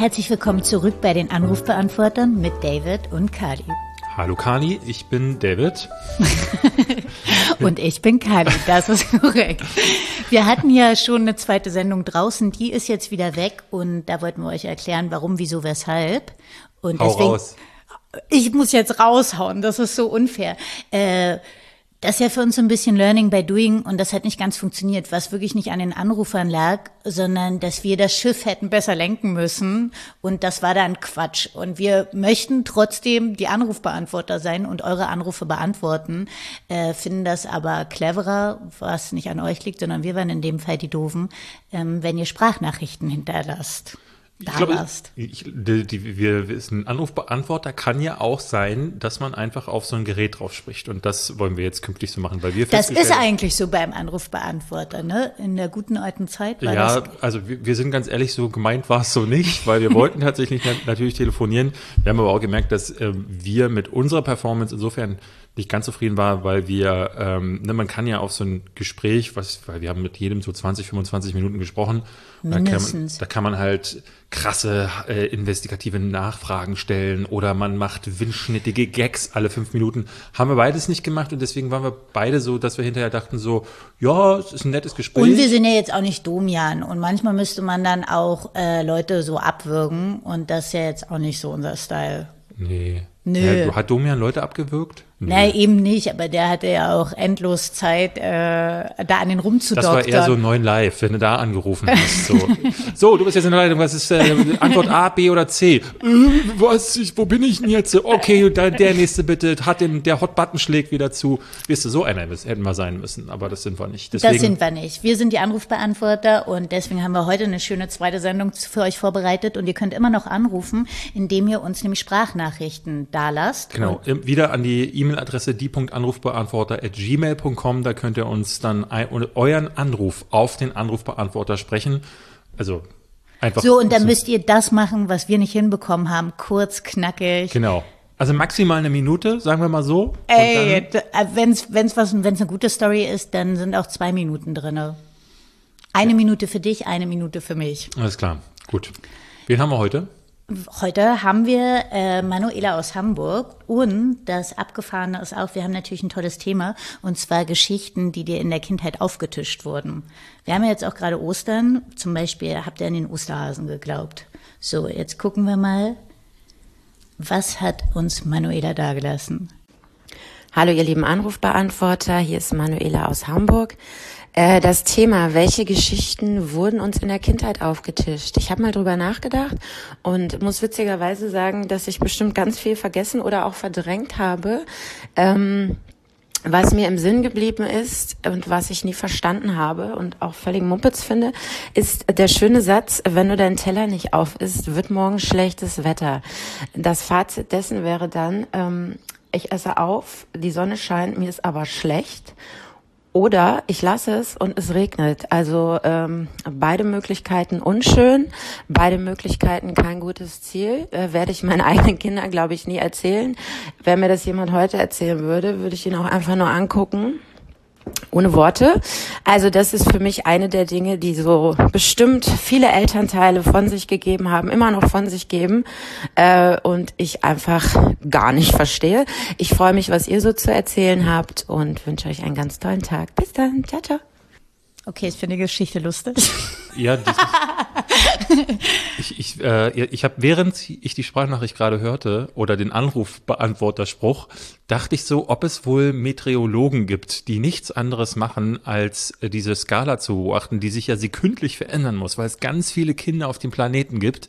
Herzlich willkommen zurück bei den Anrufbeantwortern mit David und Kali. Hallo Kali, ich bin David. und ich bin Kali, das ist korrekt. Wir hatten ja schon eine zweite Sendung draußen, die ist jetzt wieder weg und da wollten wir euch erklären, warum, wieso, weshalb. Und Hau deswegen, raus. Ich muss jetzt raushauen, das ist so unfair. Äh, das ist ja für uns so ein bisschen Learning by Doing und das hat nicht ganz funktioniert, was wirklich nicht an den Anrufern lag, sondern dass wir das Schiff hätten besser lenken müssen und das war dann Quatsch. Und wir möchten trotzdem die Anrufbeantworter sein und eure Anrufe beantworten, äh, finden das aber cleverer, was nicht an euch liegt, sondern wir waren in dem Fall die Doofen, ähm, wenn ihr Sprachnachrichten hinterlasst da ich glaube, warst. Ich, die, die, wir, ein Anrufbeantworter kann ja auch sein, dass man einfach auf so ein Gerät drauf spricht. Und das wollen wir jetzt künftig so machen, weil wir Das ist eigentlich so beim Anrufbeantworter, ne? In der guten alten Zeit war ja, das. also wir, wir, sind ganz ehrlich, so gemeint war es so nicht, weil wir wollten tatsächlich natürlich telefonieren. Wir haben aber auch gemerkt, dass äh, wir mit unserer Performance insofern nicht ganz zufrieden war, weil wir, ähm, ne, man kann ja auf so ein Gespräch, was, weil wir haben mit jedem so 20, 25 Minuten gesprochen. Da kann, man, da kann man halt krasse äh, investigative Nachfragen stellen oder man macht windschnittige Gags alle fünf Minuten. Haben wir beides nicht gemacht und deswegen waren wir beide so, dass wir hinterher dachten so, ja, es ist ein nettes Gespräch. Und wir sind ja jetzt auch nicht Domian und manchmal müsste man dann auch äh, Leute so abwürgen und das ist ja jetzt auch nicht so unser Style. Nee. Nö. Ja, hat Domian Leute abgewürgt? Nee. Nein, eben nicht, aber der hatte ja auch endlos Zeit, äh, da an den rumzudoktern. Das war eher so neun live, wenn du da angerufen hast. So, so du bist jetzt in der Leitung, was ist äh, Antwort A, B oder C? Äh, was, ich, wo bin ich denn jetzt? Okay, da, der nächste bitte, hat den, der Hot-Button schlägt wieder zu. Wirst du, so einer hätten wir sein müssen, aber das sind wir nicht. Deswegen, das sind wir nicht. Wir sind die Anrufbeantworter und deswegen haben wir heute eine schöne zweite Sendung für euch vorbereitet und ihr könnt immer noch anrufen, indem ihr uns nämlich Sprachnachrichten da lasst. Genau, wieder an die E-Mail E-Mail-Adresse die.anrufbeantworter.gmail.com. Da könnt ihr uns dann euren Anruf auf den Anrufbeantworter sprechen. Also einfach. So, und dann müsst ihr das machen, was wir nicht hinbekommen haben. Kurz, knackig. Genau. Also maximal eine Minute, sagen wir mal so. Ey, wenn es wenn's wenn's eine gute Story ist, dann sind auch zwei Minuten drin. Eine ja. Minute für dich, eine Minute für mich. Alles klar, gut. Wen haben wir heute? Heute haben wir äh, Manuela aus Hamburg und das Abgefahrene ist auch, wir haben natürlich ein tolles Thema und zwar Geschichten, die dir in der Kindheit aufgetischt wurden. Wir haben ja jetzt auch gerade Ostern, zum Beispiel habt ihr an den Osterhasen geglaubt. So, jetzt gucken wir mal, was hat uns Manuela dagelassen? Hallo ihr lieben Anrufbeantworter, hier ist Manuela aus Hamburg. Äh, das Thema, welche Geschichten wurden uns in der Kindheit aufgetischt? Ich habe mal drüber nachgedacht und muss witzigerweise sagen, dass ich bestimmt ganz viel vergessen oder auch verdrängt habe. Ähm, was mir im Sinn geblieben ist und was ich nie verstanden habe und auch völlig Mumpitz finde, ist der schöne Satz, wenn du deinen Teller nicht auf isst, wird morgen schlechtes Wetter. Das Fazit dessen wäre dann, ähm, ich esse auf, die Sonne scheint, mir ist aber schlecht oder ich lasse es und es regnet. Also ähm, beide Möglichkeiten unschön, beide Möglichkeiten kein gutes Ziel. Äh, werde ich meinen eigenen Kindern, glaube ich, nie erzählen. Wenn mir das jemand heute erzählen würde, würde ich ihn auch einfach nur angucken ohne Worte. Also das ist für mich eine der Dinge, die so bestimmt viele Elternteile von sich gegeben haben, immer noch von sich geben äh, und ich einfach gar nicht verstehe. Ich freue mich, was ihr so zu erzählen habt und wünsche euch einen ganz tollen Tag. Bis dann. Ciao, ciao. Okay, ich finde die Geschichte lustig. Ja, das ist, ich, ich, äh, ich habe, während ich die Sprachnachricht gerade hörte oder den Anrufbeantworterspruch, dachte ich so, ob es wohl Meteorologen gibt, die nichts anderes machen, als äh, diese Skala zu beobachten, die sich ja sekündlich verändern muss, weil es ganz viele Kinder auf dem Planeten gibt,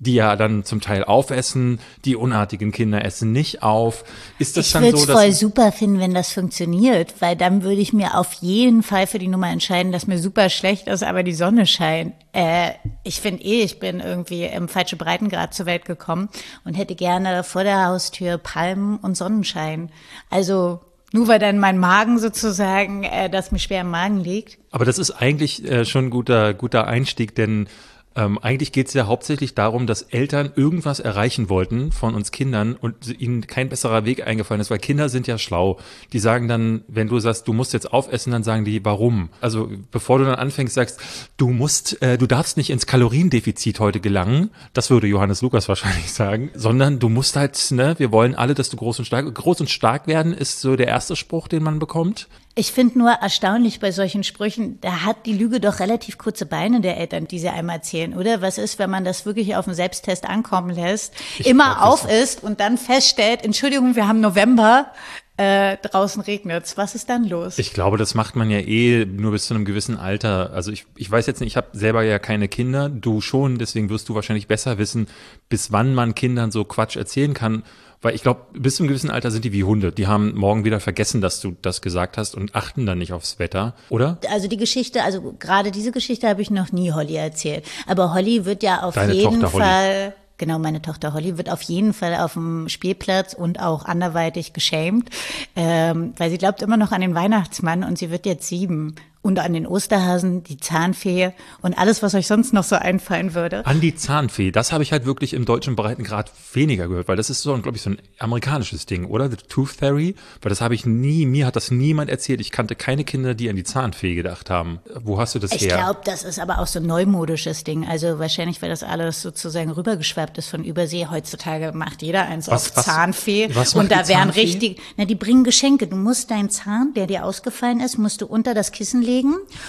die ja dann zum Teil aufessen, die unartigen Kinder essen nicht auf. Ist das ich dann so, dass voll super finden, wenn das funktioniert, weil dann würde ich mir auf jeden Fall für die Nummer entscheiden, dass mir super schlecht ist, aber die Sonne scheint. Äh, ich finde eh, ich bin irgendwie im falschen Breitengrad zur Welt gekommen und hätte gerne vor der Haustür Palmen und Sonnenschein. Also nur weil dann mein Magen sozusagen, äh, dass mir schwer im Magen liegt. Aber das ist eigentlich äh, schon ein guter, guter Einstieg, denn Ähm, eigentlich geht es ja hauptsächlich darum, dass Eltern irgendwas erreichen wollten von uns Kindern und ihnen kein besserer Weg eingefallen ist, weil Kinder sind ja schlau. Die sagen dann, wenn du sagst, du musst jetzt aufessen, dann sagen die, warum? Also bevor du dann anfängst, sagst, du musst, äh, du darfst nicht ins Kaloriendefizit heute gelangen, das würde Johannes Lukas wahrscheinlich sagen, sondern du musst halt, ne, wir wollen alle, dass du groß und stark, groß und stark werden, ist so der erste Spruch, den man bekommt. Ich finde nur erstaunlich bei solchen Sprüchen, da hat die Lüge doch relativ kurze Beine der Eltern, die sie einmal erzählen, oder? Was ist, wenn man das wirklich auf einen Selbsttest ankommen lässt, ich immer glaub, auf ist und dann feststellt, Entschuldigung, wir haben November, äh, draußen regnet's. Was ist dann los? Ich glaube, das macht man ja eh nur bis zu einem gewissen Alter. Also ich, ich weiß jetzt nicht, ich habe selber ja keine Kinder, du schon, deswegen wirst du wahrscheinlich besser wissen, bis wann man Kindern so Quatsch erzählen kann. Weil ich glaube, bis zu einem gewissen Alter sind die wie Hunde. Die haben morgen wieder vergessen, dass du das gesagt hast und achten dann nicht aufs Wetter, oder? Also die Geschichte, also gerade diese Geschichte habe ich noch nie Holly erzählt. Aber Holly wird ja auf Deine jeden Tochter Fall. Holly. Genau, meine Tochter Holly wird auf jeden Fall auf dem Spielplatz und auch anderweitig geschämt, ähm, weil sie glaubt immer noch an den Weihnachtsmann und sie wird jetzt sieben und an den Osterhasen, die Zahnfee und alles, was euch sonst noch so einfallen würde. An die Zahnfee, das habe ich halt wirklich im deutschen Breitengrad weniger gehört, weil das ist so, glaube ich, so ein amerikanisches Ding, oder? The Tooth Fairy, weil das habe ich nie, mir hat das niemand erzählt. Ich kannte keine Kinder, die an die Zahnfee gedacht haben. Wo hast du das ich her? Ich glaube, das ist aber auch so ein neumodisches Ding. Also wahrscheinlich, weil das alles sozusagen rübergeschwappt ist von Übersee. Heutzutage macht jeder eins Was- auf was- Zahnfee. was und da wären Zahnfee? richtig, na, die bringen Geschenke. Du musst deinen Zahn, der dir ausgefallen ist, musst du unter das Kissen legen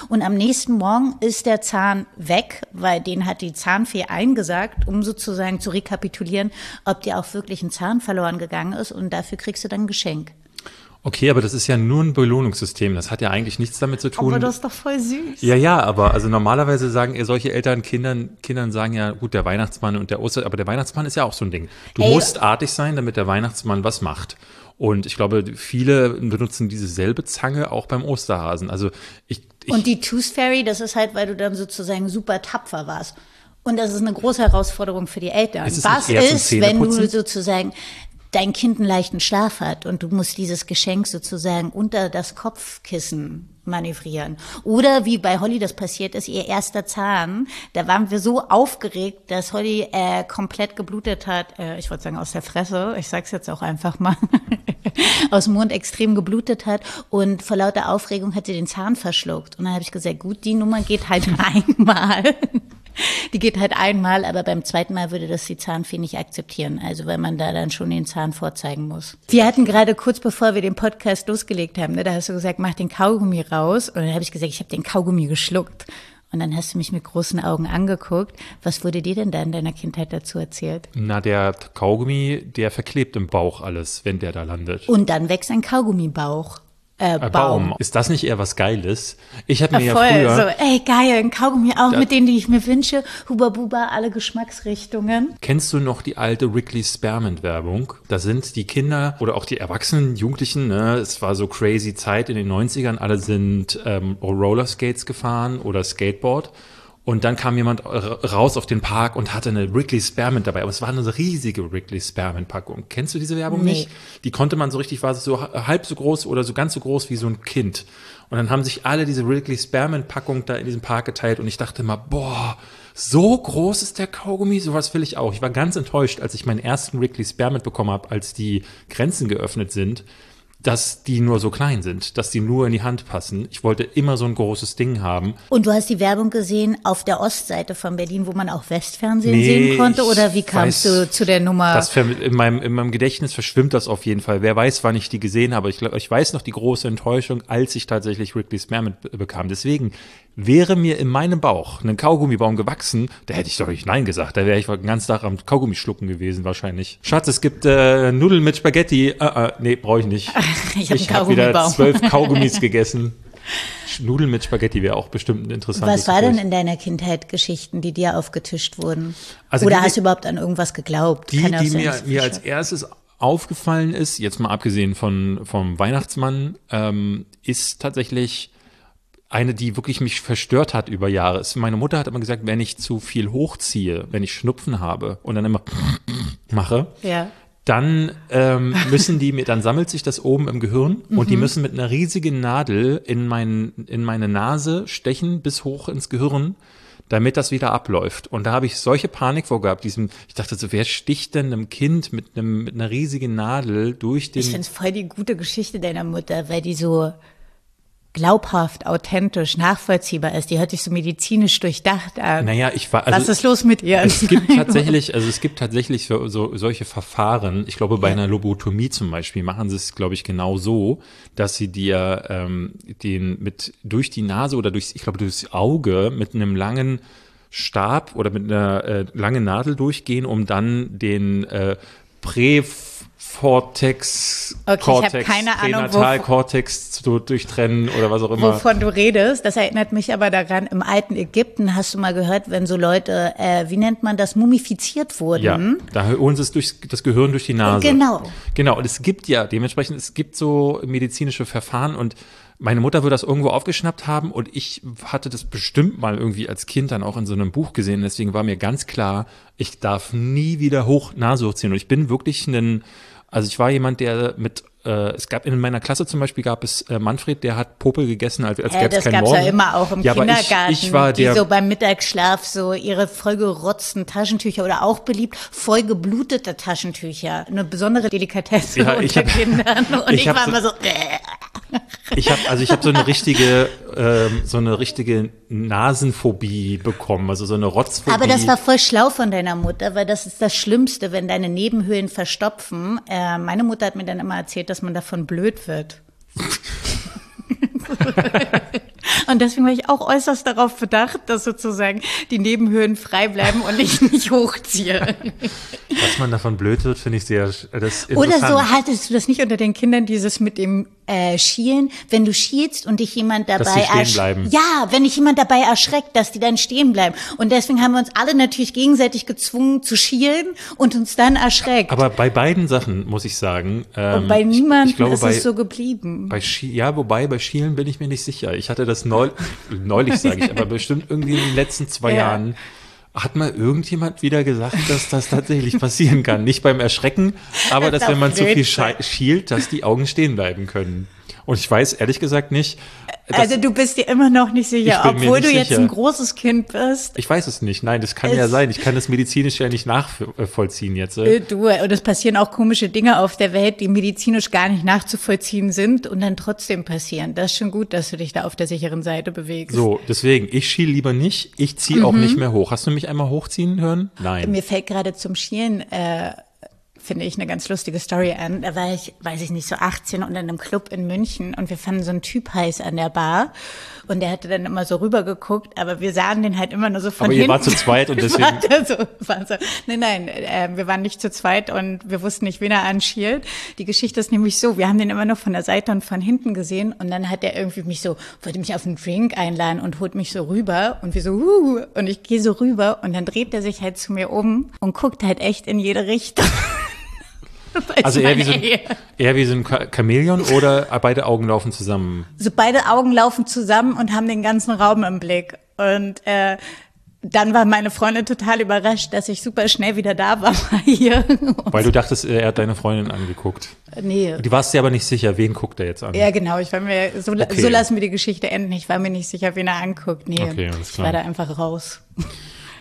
und am nächsten Morgen ist der Zahn weg, weil den hat die Zahnfee eingesagt, um sozusagen zu rekapitulieren, ob dir auch wirklich ein Zahn verloren gegangen ist und dafür kriegst du dann ein Geschenk. Okay, aber das ist ja nur ein Belohnungssystem. Das hat ja eigentlich nichts damit zu tun. Aber das ist doch voll süß. Ja, ja, aber also normalerweise sagen eh solche Eltern Kindern, Kindern sagen ja, gut, der Weihnachtsmann und der Oster, aber der Weihnachtsmann ist ja auch so ein Ding. Du Ey. musst artig sein, damit der Weihnachtsmann was macht. Und ich glaube, viele benutzen diese selbe Zange auch beim Osterhasen. Also ich, ich Und die Tooth Fairy, das ist halt, weil du dann sozusagen super tapfer warst. Und das ist eine große Herausforderung für die Eltern. Was ist, wenn du sozusagen dein Kind einen leichten Schlaf hat und du musst dieses Geschenk sozusagen unter das Kopfkissen manövrieren. Oder wie bei Holly das passiert ist, ihr erster Zahn, da waren wir so aufgeregt, dass Holly äh, komplett geblutet hat, äh, ich wollte sagen aus der Fresse, ich sag's jetzt auch einfach mal, aus dem Mund extrem geblutet hat und vor lauter Aufregung hat sie den Zahn verschluckt. Und dann habe ich gesagt, gut, die Nummer geht halt einmal. Die geht halt einmal, aber beim zweiten Mal würde das die Zahnfee nicht akzeptieren. Also weil man da dann schon den Zahn vorzeigen muss. Wir hatten gerade kurz bevor wir den Podcast losgelegt haben, ne, da hast du gesagt, mach den Kaugummi raus. Und dann habe ich gesagt, ich habe den Kaugummi geschluckt. Und dann hast du mich mit großen Augen angeguckt. Was wurde dir denn da in deiner Kindheit dazu erzählt? na, der Kaugummi, der verklebt im Bauch alles, wenn der da landet. Und dann wächst ein Kaugummibauch. Äh, Äh, Baum. Ist das nicht eher was Geiles? Ich habe mir ja Voll, früher. so, ey, geil, ein Kaugummi auch mit denen, die ich mir wünsche. Huba Buba, alle Geschmacksrichtungen. Kennst du noch die alte Wrigley Spearmint Werbung? Da sind die Kinder oder auch die Erwachsenen, Jugendlichen, ne? es war so crazy Zeit in den 90ern, alle sind ähm, Rollerskates gefahren oder Skateboard. Und dann kam jemand ra- raus auf den Park und hatte eine Wrigley Spearmint dabei. Aber es war eine riesige Wrigley Spearmint Packung. Kennst du diese Werbung Nee. nicht? Die konnte man so richtig, war so ha- halb so groß oder so ganz so groß wie so ein Kind. Und dann haben sich alle diese Wrigley Spearmint Packung da in diesem Park geteilt und ich dachte immer, boah, so groß ist der Kaugummi, sowas will ich auch. Ich war ganz enttäuscht, als ich meinen ersten Wrigley Spearmint bekommen habe, als die Grenzen geöffnet sind, dass die nur so klein sind, dass die nur in die Hand passen. Ich wollte immer so ein großes Ding haben. Und du hast die Werbung gesehen auf der Ostseite von Berlin, wo man auch Westfernsehen Nee, sehen konnte? Oder wie kamst weiß, du zu der Nummer? Das in meinem, in meinem Gedächtnis verschwimmt das auf jeden Fall. Wer weiß, wann ich die gesehen habe. Ich, ich weiß noch die große Enttäuschung, als ich tatsächlich Wrigley Spearmint be- bekam. Deswegen wäre mir in meinem Bauch ein Kaugummibaum gewachsen, da hätte ich doch nicht Nein gesagt. Da wäre ich den ganzen Tag am Kaugummi schlucken gewesen wahrscheinlich. Schatz, es gibt äh, Nudeln mit Spaghetti. Äh, äh, nee, brauche ich nicht. Ich hab einen hab wieder zwölf Kaugummis gegessen. Nudeln mit Spaghetti wäre auch bestimmt ein interessantes Was war denn in deiner Kindheit Geschichten, die dir aufgetischt wurden? Also Oder die- hast du überhaupt an irgendwas geglaubt? Die, Kann die sein, mir, mir als erstes aufgefallen ist, jetzt mal abgesehen von, vom Weihnachtsmann, ähm, ist tatsächlich eine, die wirklich mich verstört hat über Jahre. Meine Mutter hat immer gesagt, wenn ich zu viel hochziehe, wenn ich Schnupfen habe und dann immer mache, Ja. dann ähm, müssen die mir, dann sammelt sich das oben im Gehirn und die müssen mit einer riesigen Nadel in, mein, in meine Nase stechen bis hoch ins Gehirn, damit das wieder abläuft. Und da habe ich solche Panik vorgehabt. Diesem, ich dachte so, wer sticht denn einem Kind mit, einem, mit einer riesigen Nadel durch den. Ich finde es voll die gute Geschichte deiner Mutter, weil die so glaubhaft, authentisch, nachvollziehbar ist. Die hört sich so medizinisch durchdacht an. Naja, ich war. Also Was ist los mit ihr? Es gibt tatsächlich, also es gibt tatsächlich so, so solche Verfahren. Ich glaube, bei Ja. einer Lobotomie zum Beispiel machen sie es, glaube ich, genau so, dass sie dir ähm, den mit durch die Nase oder durch, ich glaube, durchs Auge mit einem langen Stab oder mit einer äh, langen Nadel durchgehen, um dann den äh, Prävortex, Okay, ich Cortex, keine Ahnung, Pränatalkortex zu durchtrennen oder was auch immer. Wovon du redest, das erinnert mich aber daran, im alten Ägypten hast du mal gehört, wenn so Leute, äh, wie nennt man das, mumifiziert wurden. Ja, da holen sie es durch das Gehirn durch die Nase. Genau. Genau, und es gibt ja dementsprechend, es gibt so medizinische Verfahren und meine Mutter wird das irgendwo aufgeschnappt haben und ich hatte das bestimmt mal irgendwie als Kind dann auch in so einem Buch gesehen. Deswegen war mir ganz klar, ich darf nie wieder hoch Nase hochziehen. Und ich bin wirklich ein, also ich war jemand, der mit, äh, es gab in meiner Klasse zum Beispiel gab es äh, Manfred, der hat Popel gegessen, als, als Äh, gäbe es das keinen gab's Morgen. ja immer auch im ja, aber Kindergarten, Ich, ich war die der, so beim Mittagsschlaf so ihre vollgerotzten Taschentücher oder auch beliebt vollgeblutete Taschentücher, eine besondere Delikatesse Ja, ich unter hab- Kindern und ich ich, war so- immer so äh. Ich habe also ich habe so eine richtige ähm, so eine richtige Nasenphobie bekommen, also so eine Rotzphobie. Aber das war voll schlau von deiner Mutter, weil das ist das Schlimmste, wenn deine Nebenhöhlen verstopfen. Äh, meine Mutter hat mir dann immer erzählt, dass man davon blöd wird. Und deswegen war ich auch äußerst darauf bedacht, dass sozusagen die Nebenhöhlen frei bleiben und ich nicht hochziehe. Dass man davon blöd wird, finde ich sehr das Oder so hattest du das nicht unter den Kindern, dieses mit dem äh, Schielen, wenn du schielst und dich jemand dabei Dass die stehen ersch- bleiben. Ja, wenn dich jemand dabei erschreckt, dass die dann stehen bleiben. Und deswegen haben wir uns alle natürlich gegenseitig gezwungen zu schielen und uns dann erschreckt. Aber bei beiden Sachen muss ich sagen, ähm, und bei ich- niemandem ich glaube, ist bei, es so geblieben. bei Schi ja, wobei bei Schielen bin ich mir nicht sicher. Ich hatte das neu, neulich, sage ich, aber bestimmt irgendwie in den letzten zwei Ja. Jahren hat mal irgendjemand wieder gesagt, dass das tatsächlich passieren kann. Nicht beim Erschrecken, aber Das dass wenn man zu viel schielt, dass die Augen stehen bleiben können. Und ich weiß ehrlich gesagt nicht, also du bist dir immer noch nicht sicher, obwohl nicht du jetzt sicher. ein großes Kind bist. ich weiß es nicht. Nein, das kann ja sein. Ich kann das medizinisch ja nicht nachvollziehen jetzt. Äh, Du, und es passieren auch komische Dinge auf der Welt, die medizinisch gar nicht nachzuvollziehen sind und dann trotzdem passieren. Das ist schon gut, dass du dich da auf der sicheren Seite bewegst. So, deswegen, ich schiel lieber nicht, ich ziehe auch Mhm. nicht mehr hoch. Hast du mich einmal hochziehen hören? Nein. Mir fällt gerade zum Schielen, äh, finde ich, eine ganz lustige Story an. Da war ich, weiß ich nicht, so 18 und in einem Club in München und wir fanden so einen Typ heiß an der Bar und der hatte dann immer so rübergeguckt, aber wir sahen den halt immer nur so von Aber ihr hinten. wart zu zweit und deswegen- War so, war so. Nein, nein, äh, wir waren nicht zu zweit und wir wussten nicht, wen er anschielt. Die Geschichte ist nämlich so, wir haben den immer nur von der Seite und von hinten gesehen und dann hat er irgendwie mich so, wollte mich auf einen Drink einladen und holt mich so rüber und wir so, uh, und ich gehe so rüber und dann dreht er sich halt zu mir um und guckt halt echt in jede Richtung. Also eher wie, so ein, eher wie so ein Cha- Chamäleon oder beide Augen laufen zusammen? so beide Augen laufen zusammen und haben den ganzen Raum im Blick. Und äh, dann war meine Freundin total überrascht, dass ich super schnell wieder da war hier. Weil du dachtest, er hat deine Freundin angeguckt. nee. Du warst dir aber nicht sicher, wen guckt er jetzt an? Ja, genau. Ich war mir, so, Okay. so lassen wir die Geschichte enden. Ich war mir nicht sicher, wen er anguckt. Nee, Okay, alles ich klar. war da einfach raus.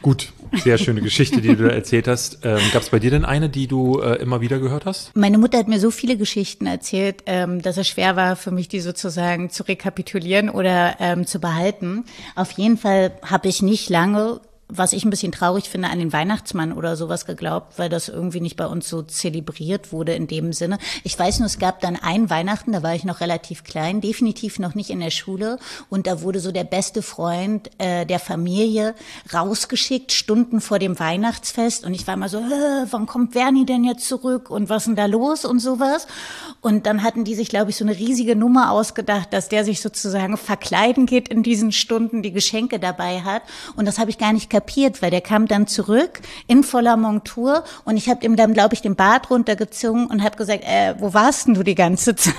Gut, sehr schöne Geschichte, die du da erzählt hast. Ähm, Gab es bei dir denn eine, die du äh, immer wieder gehört hast? Meine Mutter hat mir so viele Geschichten erzählt, ähm, dass es schwer war für mich, die sozusagen zu rekapitulieren oder ähm, zu behalten. Auf jeden Fall habe ich nicht lange, was ich ein bisschen traurig finde, an den Weihnachtsmann oder sowas geglaubt, weil das irgendwie nicht bei uns so zelebriert wurde in dem Sinne. Ich weiß nur, es gab dann ein Weihnachten, da war ich noch relativ klein, definitiv noch nicht in der Schule. Und da wurde so der beste Freund äh, der Familie rausgeschickt, Stunden vor dem Weihnachtsfest. Und ich war mal so, "Hä, wann kommt Bernie denn jetzt zurück? Und was ist denn da los? Und sowas. Und dann hatten die sich, glaube ich, so eine riesige Nummer ausgedacht, dass der sich sozusagen verkleiden geht in diesen Stunden, die Geschenke dabei hat. Und das habe ich gar nicht weil der kam dann zurück in voller Montur und ich habe ihm dann, glaube ich, den Bart runtergezogen und habe gesagt, äh, wo warst denn du die ganze Zeit?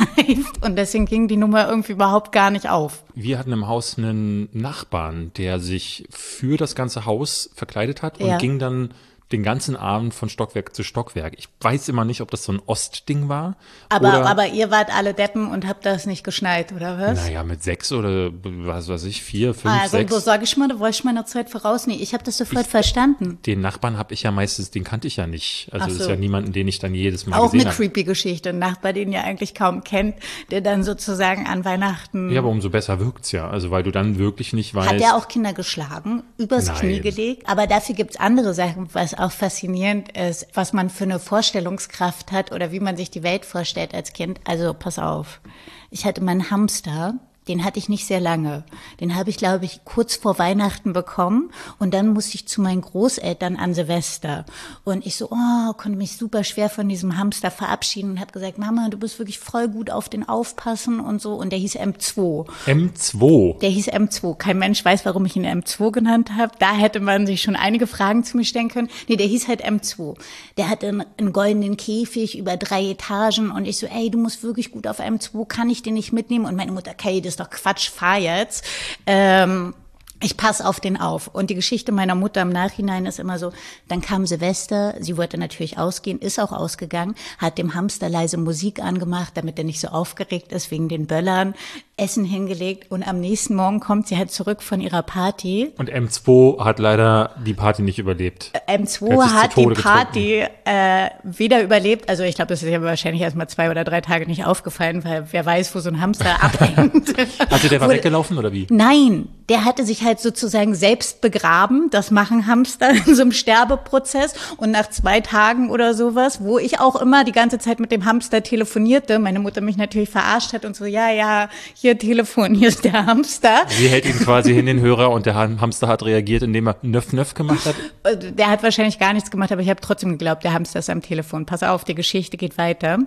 Und deswegen ging die Nummer irgendwie überhaupt gar nicht auf. Wir hatten im Haus einen Nachbarn, der sich für das ganze Haus verkleidet hat und Ja. ging dann den ganzen Abend von Stockwerk zu Stockwerk. Ich weiß immer nicht, ob das so ein Ostding war. Aber, aber ihr wart alle Deppen und habt das nicht geschneit, oder was? Naja, mit sechs oder was weiß ich, vier, fünf, also, sechs. so sag ich mal, da war ich meiner Zeit voraus. Nee, ich habe das sofort verstanden. Den Nachbarn habe ich ja meistens, den kannte ich ja nicht. Also so. ist ja niemanden, den ich dann jedes Mal Auch gesehen eine creepy Geschichte. Ein Nachbar, den ihr eigentlich kaum kennt, der dann sozusagen an Weihnachten. Ja, aber umso besser wirkt's ja. Also weil du dann wirklich nicht weißt. Hat er auch Kinder geschlagen, übers Nein. Knie gelegt? Aber dafür gibt's andere Sachen, was auch faszinierend ist, was man für eine Vorstellungskraft hat oder wie man sich die Welt vorstellt als Kind. Also pass auf. Ich hatte meinen Hamster, den hatte ich nicht sehr lange. Den habe ich, glaube ich, kurz vor Weihnachten bekommen und dann musste ich zu meinen Großeltern an Silvester. Und ich so, oh, konnte mich super schwer von diesem Hamster verabschieden und habe gesagt, Mama, du bist wirklich voll gut auf den aufpassen und so. Und der hieß M2. M2. Der hieß M2. Kein Mensch weiß, warum ich ihn M2 genannt habe. Da hätte man sich schon einige Fragen zu mir stellen können. Nee, der hieß halt M2. Der hatte einen, einen goldenen Käfig über drei Etagen und ich so, ey, du musst wirklich gut auf M2, kann ich den nicht mitnehmen? Und meine Mutter, okay, das ist doch Quatsch, fahr jetzt. Ähm, ich pass auf den auf. Und die Geschichte meiner Mutter im Nachhinein ist immer so, dann kam Silvester, sie wollte natürlich ausgehen, ist auch ausgegangen, hat dem Hamster leise Musik angemacht, damit er nicht so aufgeregt ist wegen den Böllern, Essen hingelegt und am nächsten Morgen kommt sie halt zurück von ihrer Party. Und M2 hat leider die Party nicht überlebt. M2 Er hat die Party äh, wieder überlebt. Also ich glaube, das ist ja wahrscheinlich erst mal zwei oder drei Tage nicht aufgefallen, weil wer weiß, wo so ein Hamster abhängt. Also der war weggelaufen oder wie? Nein, der hatte sich halt sozusagen selbst begraben. Das machen Hamster in so einem Sterbeprozess. Und nach zwei Tagen oder sowas, wo ich auch immer die ganze Zeit mit dem Hamster telefonierte, meine Mutter mich natürlich verarscht hat und so, ja, ja, hier Telefon, hier ist der Hamster. Sie hält ihn quasi hin, den Hörer, und der Ham- Hamster hat reagiert, indem er Nöff Nöff gemacht hat. Äh, Der hat wahrscheinlich gar nichts gemacht, aber ich habe trotzdem geglaubt, der Hamster ist am Telefon. Pass auf, die Geschichte geht weiter.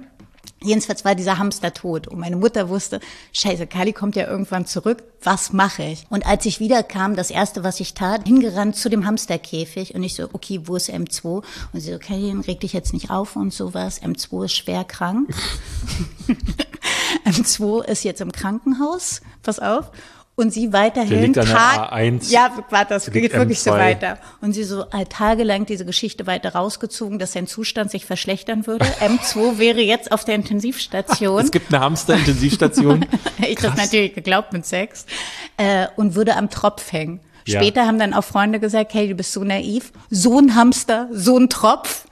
Jedenfalls war dieser Hamster tot und meine Mutter wusste, scheiße, Kali kommt ja irgendwann zurück, was mache ich? Und als ich wiederkam, das erste, was ich tat, hingerannt zu dem Hamsterkäfig und ich so, okay, wo ist M2? Und sie so, Kali, reg dich jetzt nicht auf und sowas, M2 ist schwer krank. M2 ist jetzt im Krankenhaus, pass auf. Und sie weiterhin Der liegt an der Tag- A1. Ja, warte, das geht wirklich so M2. weiter. Und sie so äh, tagelang diese Geschichte weiter rausgezogen, dass sein Zustand sich verschlechtern würde. M2 wäre jetzt auf der Intensivstation. Es gibt eine Hamster-Intensivstation. ich das natürlich geglaubt mit Sex. Äh, und würde am Tropf hängen. Ja. Später haben dann auch Freunde gesagt, hey, du bist so naiv. So ein Hamster, so ein Tropf.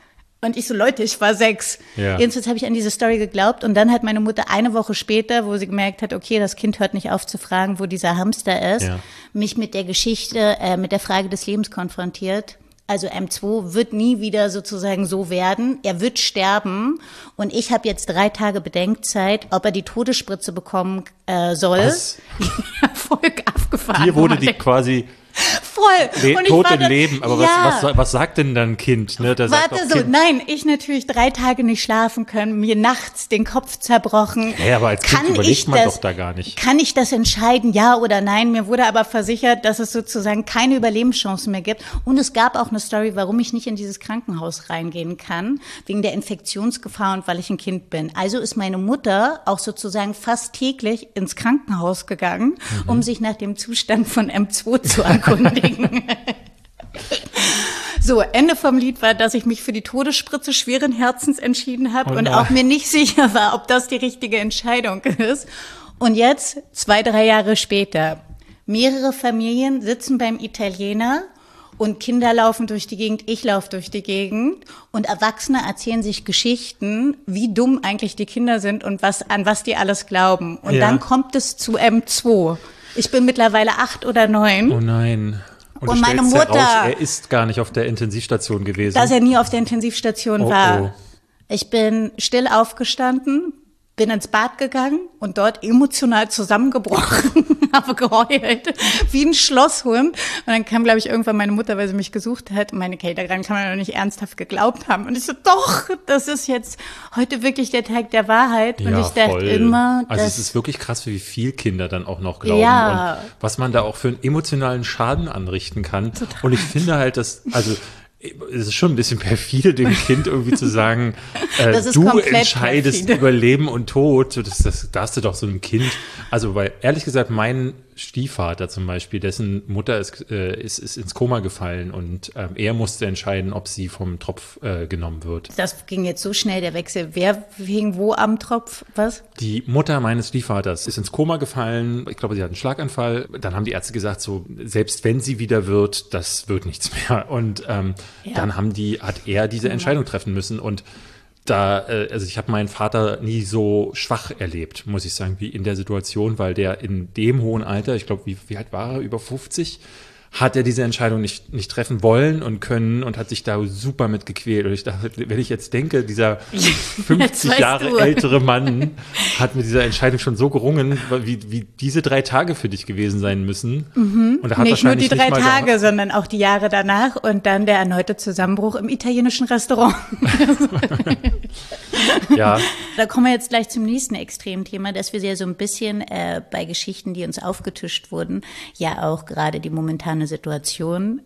Und ich so, Leute, ich war sechs. Ja. Jedenfalls habe ich an diese Story geglaubt. Und dann hat meine Mutter eine Woche später, wo sie gemerkt hat, okay, das Kind hört nicht auf zu fragen, wo dieser Hamster ist, Ja. mich mit der Geschichte, äh, mit der Frage des Lebens konfrontiert. Also M2 wird nie wieder sozusagen so werden. Er wird sterben. Und ich habe jetzt drei Tage Bedenkzeit, ob er die Todesspritze bekommen äh, soll. Was? Voll abgefahren. Hier wurde die quasi voll. le Und ich tot war im Leben. Aber ja. was, was, was sagt denn dann ein Kind? Ne? Sagt Warte doch so, kind, nein, ich natürlich drei Tage nicht schlafen können, mir nachts den Kopf zerbrochen. Ja, aber als Kind Kann überlegt ich man das- doch da gar nicht. Kann ich das entscheiden, ja oder nein? Mir wurde aber versichert, dass es sozusagen keine Überlebenschancen mehr gibt. Und es gab auch eine Story, warum ich nicht in dieses Krankenhaus reingehen kann, wegen der Infektionsgefahr und weil ich ein Kind bin. Also ist meine Mutter auch sozusagen fast täglich ins Krankenhaus gegangen, Mhm. um sich nach dem Zustand von M2 zu erkundigen. So, Ende vom Lied war, dass ich mich für die Todesspritze schweren Herzens entschieden habe Oh und auch mir nicht sicher war, ob das die richtige Entscheidung ist. Und jetzt, zwei, drei Jahre später, mehrere Familien sitzen beim Italiener und Kinder laufen durch die Gegend, ich laufe durch die Gegend und Erwachsene erzählen sich Geschichten, wie dumm eigentlich die Kinder sind und was, an was die alles glauben. Und Ja. dann kommt es zu M2. Ich bin mittlerweile acht oder neun. Oh nein. Und, Und meine Mutter- Heraus, er ist gar nicht auf der Intensivstation gewesen. dass er nie auf der Intensivstation Oh, war. oh. Ich bin still aufgestanden, bin ins Bad gegangen und dort emotional zusammengebrochen, habe geheult, wie ein Schlosshund. Und dann kam, glaube ich, irgendwann meine Mutter, weil sie mich gesucht hat, und meine, okay, daran kann man doch nicht ernsthaft geglaubt haben. Und ich so, doch, das ist jetzt heute wirklich der Tag der Wahrheit. und ich dachte immer, also es ist wirklich krass, wie viel Kinder dann auch noch glauben Ja. und was man da auch für einen emotionalen Schaden anrichten kann. Und ich finde halt, dass, also es ist schon ein bisschen perfide, dem Kind irgendwie zu sagen, äh, du entscheidest perfide. über Leben und Tod. Das, das darfst du doch so einem Kind. Also, weil ehrlich gesagt, mein Stiefvater zum Beispiel, dessen Mutter ist, äh, ist, ist ins Koma gefallen und ähm, er musste entscheiden, ob sie vom Tropf äh, genommen wird. Das ging jetzt so schnell, der Wechsel. Wer hing wo am Tropf? Was? Die Mutter meines Stiefvaters ist ins Koma gefallen. Ich glaube, sie hat einen Schlaganfall. Dann haben die Ärzte gesagt, so selbst wenn sie wieder wird, das wird nichts mehr. Und ähm, ja. dann haben die, hat er diese Entscheidung treffen müssen und da, äh, also ich habe meinen Vater nie so schwach erlebt, muss ich sagen, wie in der Situation, weil der in dem hohen Alter, ich glaube, wie, wie alt war er, über 50, hat er diese Entscheidung nicht, nicht treffen wollen und können und hat sich da super mit gequält. Und ich dachte, wenn ich jetzt denke, dieser 50 Jahre du. ältere Mann hat mit dieser Entscheidung schon so gerungen, wie, wie diese drei Tage für dich gewesen sein müssen. Mhm. Und er hat nicht nur die drei Tage, sondern auch die Jahre danach und dann der erneute Zusammenbruch im italienischen Restaurant. ja. Da kommen wir jetzt gleich zum nächsten Extremthema, dass wir ja so ein bisschen äh, bei Geschichten, die uns aufgetischt wurden, ja auch gerade die momentane Situation,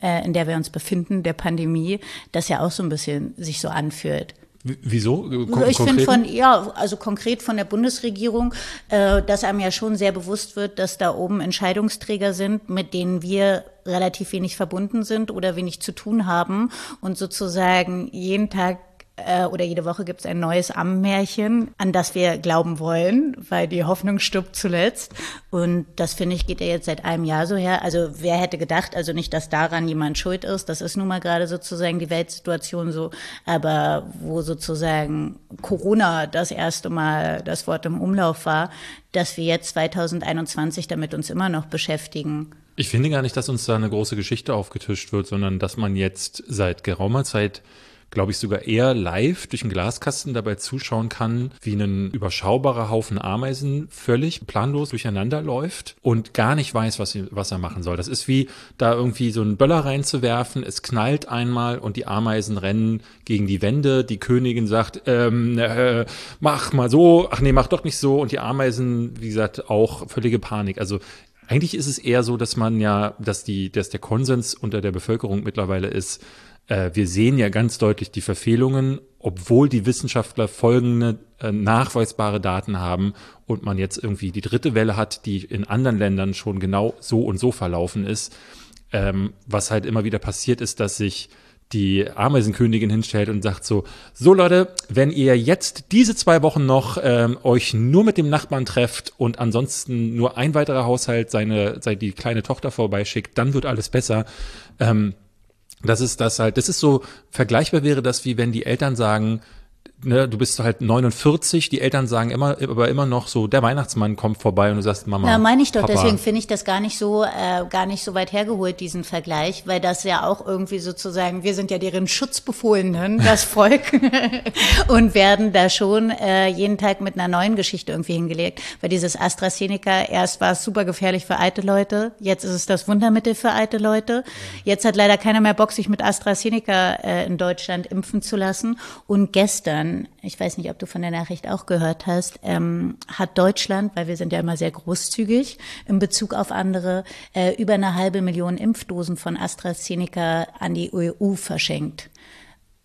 äh, in der wir uns befinden, der Pandemie, das ja auch so ein bisschen sich so anfühlt. Wieso? Kon ich finde von, ja, also konkret von der Bundesregierung, äh, dass einem ja schon sehr bewusst wird, dass da oben Entscheidungsträger sind, mit denen wir relativ wenig verbunden sind oder wenig zu tun haben und sozusagen jeden Tag äh, oder jede Woche gibt es ein neues Ammenmärchen, an das wir glauben wollen, weil die Hoffnung stirbt zuletzt. Und das finde ich geht ja jetzt seit einem Jahr so her. Also wer hätte gedacht, also nicht, dass daran jemand schuld ist. Das ist nun mal gerade sozusagen die Weltsituation so. Aber wo sozusagen Corona das erste Mal das Wort im Umlauf war, dass wir jetzt 2021 damit uns immer noch beschäftigen. Ich finde gar nicht, dass uns da eine große Geschichte aufgetischt wird, sondern dass man jetzt seit geraumer Zeit glaube ich, sogar eher live durch einen Glaskasten dabei zuschauen kann, wie ein überschaubarer Haufen Ameisen völlig planlos durcheinander läuft und gar nicht weiß, was, was er machen soll. Das ist wie da irgendwie so einen Böller reinzuwerfen, es knallt einmal und die Ameisen rennen gegen die Wände. Die Königin sagt, ähm, äh, mach mal so, ach nee, mach doch nicht so. Und die Ameisen, wie gesagt, auch völlige Panik. Also eigentlich ist es eher so, dass man ja, dass die, dass der Konsens unter der Bevölkerung mittlerweile ist, äh, wir sehen ja ganz deutlich die Verfehlungen, obwohl die Wissenschaftler folgende äh, nachweisbare Daten haben und man jetzt irgendwie die dritte Welle hat, die in anderen Ländern schon genau so und so verlaufen ist. Ähm, was halt immer wieder passiert ist, dass sich die Ameisenkönigin hinstellt und sagt so, so Leute, wenn ihr jetzt diese zwei Wochen noch ähm, euch nur mit dem Nachbarn trefft und ansonsten nur ein weiterer Haushalt seine, seine die kleine Tochter vorbeischickt, dann wird alles besser. Ähm, das ist das halt, das ist so, vergleichbar wäre das, wie wenn die Eltern sagen, ne, du bist halt 49, die Eltern sagen immer, aber immer noch so, der Weihnachtsmann kommt vorbei und du sagst, Mama. Ja, meine ich doch, Papa. deswegen finde ich das gar nicht so, äh, gar nicht so weit hergeholt, diesen Vergleich, weil das ja auch irgendwie sozusagen, wir sind ja deren Schutzbefohlenen, das Volk, und werden da schon äh, jeden Tag mit einer neuen Geschichte irgendwie hingelegt. Weil dieses AstraZeneca, erst war es super gefährlich für alte Leute, jetzt ist es das Wundermittel für alte Leute. Jetzt hat leider keiner mehr Bock, sich mit AstraZeneca äh, in Deutschland impfen zu lassen. Und gestern ich weiß nicht, ob du von der Nachricht auch gehört hast, ähm, hat Deutschland, weil wir sind ja immer sehr großzügig in Bezug auf andere, äh, über eine halbe Million Impfdosen von AstraZeneca an die EU verschenkt.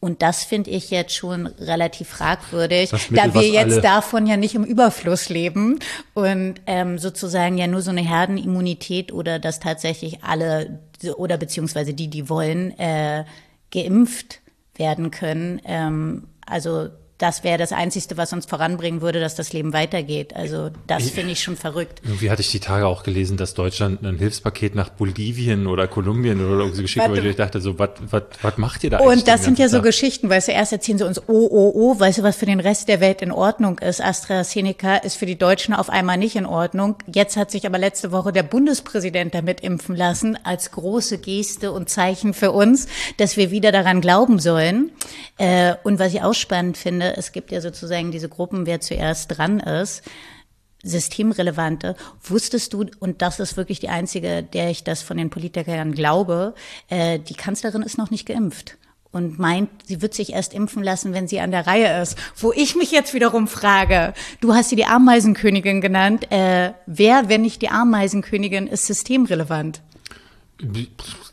Und das finde ich jetzt schon relativ fragwürdig, da wir jetzt davon ja nicht im Überfluss leben und ähm, sozusagen ja nur so eine Herdenimmunität oder dass tatsächlich alle oder beziehungsweise die, die wollen, äh, geimpft werden können. Ähm, also das wäre das Einzige, was uns voranbringen würde, dass das Leben weitergeht. Also das finde ich schon verrückt. Irgendwie hatte ich die Tage auch gelesen, dass Deutschland ein Hilfspaket nach Bolivien oder Kolumbien oder so geschickt hat, ich dachte, so, was macht ihr da eigentlich? Und das sind ja Tag? so Geschichten, weißt du, erst erzählen sie uns, oh, oh, oh, weißt du, was für den Rest der Welt in Ordnung ist. AstraZeneca ist für die Deutschen auf einmal nicht in Ordnung. Jetzt hat sich aber letzte Woche der Bundespräsident damit impfen lassen, als große Geste und Zeichen für uns, dass wir wieder daran glauben sollen. Äh, und was ich auch spannend finde, es gibt ja sozusagen diese Gruppen, wer zuerst dran ist, systemrelevante. Wusstest du, und das ist wirklich die einzige, der ich das von den Politikern glaube, äh, die Kanzlerin ist noch nicht geimpft und meint, sie wird sich erst impfen lassen, wenn sie an der Reihe ist. Wo ich mich jetzt wiederum frage, du hast sie die Ameisenkönigin genannt, äh, wer, wenn nicht die Ameisenkönigin, ist systemrelevant?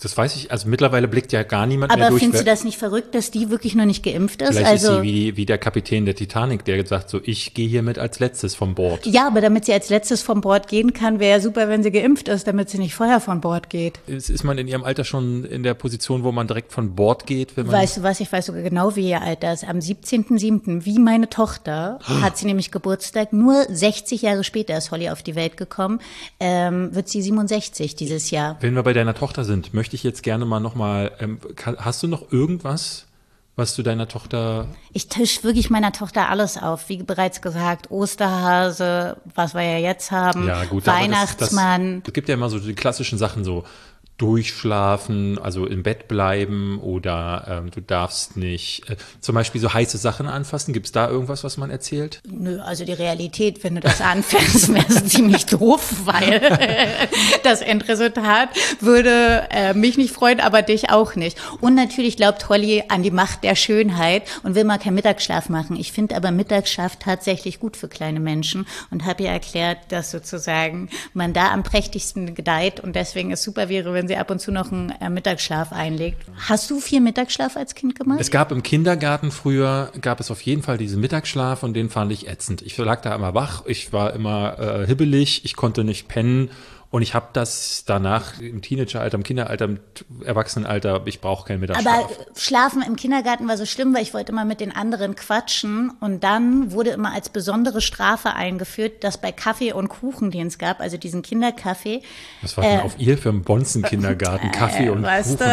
Das weiß ich, also mittlerweile blickt ja gar niemand Aber mehr durch. findest du wer- das nicht verrückt, dass die wirklich noch nicht geimpft ist? Vielleicht also ist sie wie, wie der Kapitän der Titanic, der sagt so, ich gehe hier mit als letztes vom Bord. ja, aber damit sie als letztes vom Bord gehen kann, wäre ja super, wenn sie geimpft ist, damit sie nicht vorher von Bord geht. Ist, ist man in ihrem Alter schon in der Position, wo man direkt von Bord geht? Wenn man Weißt du was, ich weiß sogar genau, wie ihr Alter ist. Am 17.07., wie meine Tochter, hat sie nämlich Geburtstag. Nur 60 Jahre später ist Holly auf die Welt gekommen. Ähm, wird sie 67 dieses Jahr. Wenn wir bei deiner Tochter sind, möchte ich jetzt gerne mal nochmal, ähm, hast du noch irgendwas, was du deiner Tochter, Ich tisch wirklich meiner Tochter alles auf. Wie bereits gesagt, Osterhase, was wir ja jetzt haben, ja gut, Weihnachtsmann. Es gibt ja immer so die klassischen Sachen, so durchschlafen, also im Bett bleiben oder ähm, du darfst nicht, äh, zum Beispiel so heiße Sachen anfassen. Gibt es da irgendwas, was man erzählt? Nö, also die Realität, wenn du das anfängst, wäre es ziemlich doof, weil das Endresultat würde äh, mich nicht freuen, aber dich auch nicht. Und natürlich glaubt Holly an die Macht der Schönheit und will mal keinen Mittagsschlaf machen. Ich finde aber Mittagsschlaf tatsächlich gut für kleine Menschen und habe ihr erklärt, dass sozusagen man da am prächtigsten gedeiht und deswegen es super wäre, wenn sie ab und zu noch einen äh, Mittagsschlaf einlegt. Hast du viel Mittagsschlaf als Kind gemacht? Es gab im Kindergarten früher, gab es auf jeden Fall diesen Mittagsschlaf und den fand ich ätzend. Ich lag da immer wach, ich war immer äh, hibbelig, ich konnte nicht pennen und ich habe das danach im Teenageralter, im Kinderalter, im Erwachsenenalter, ich brauche keinen Mittagsschlaf. Aber Schlafen im Kindergarten war so schlimm, weil ich wollte immer mit den anderen quatschen und dann wurde immer als besondere Strafe eingeführt, dass bei Kaffee und Kuchen, den es gab, also diesen Kinderkaffee, Was war denn auf ihr für einen Bonzen-Kindergarten? Kaffee und äh, weißt Kuchen.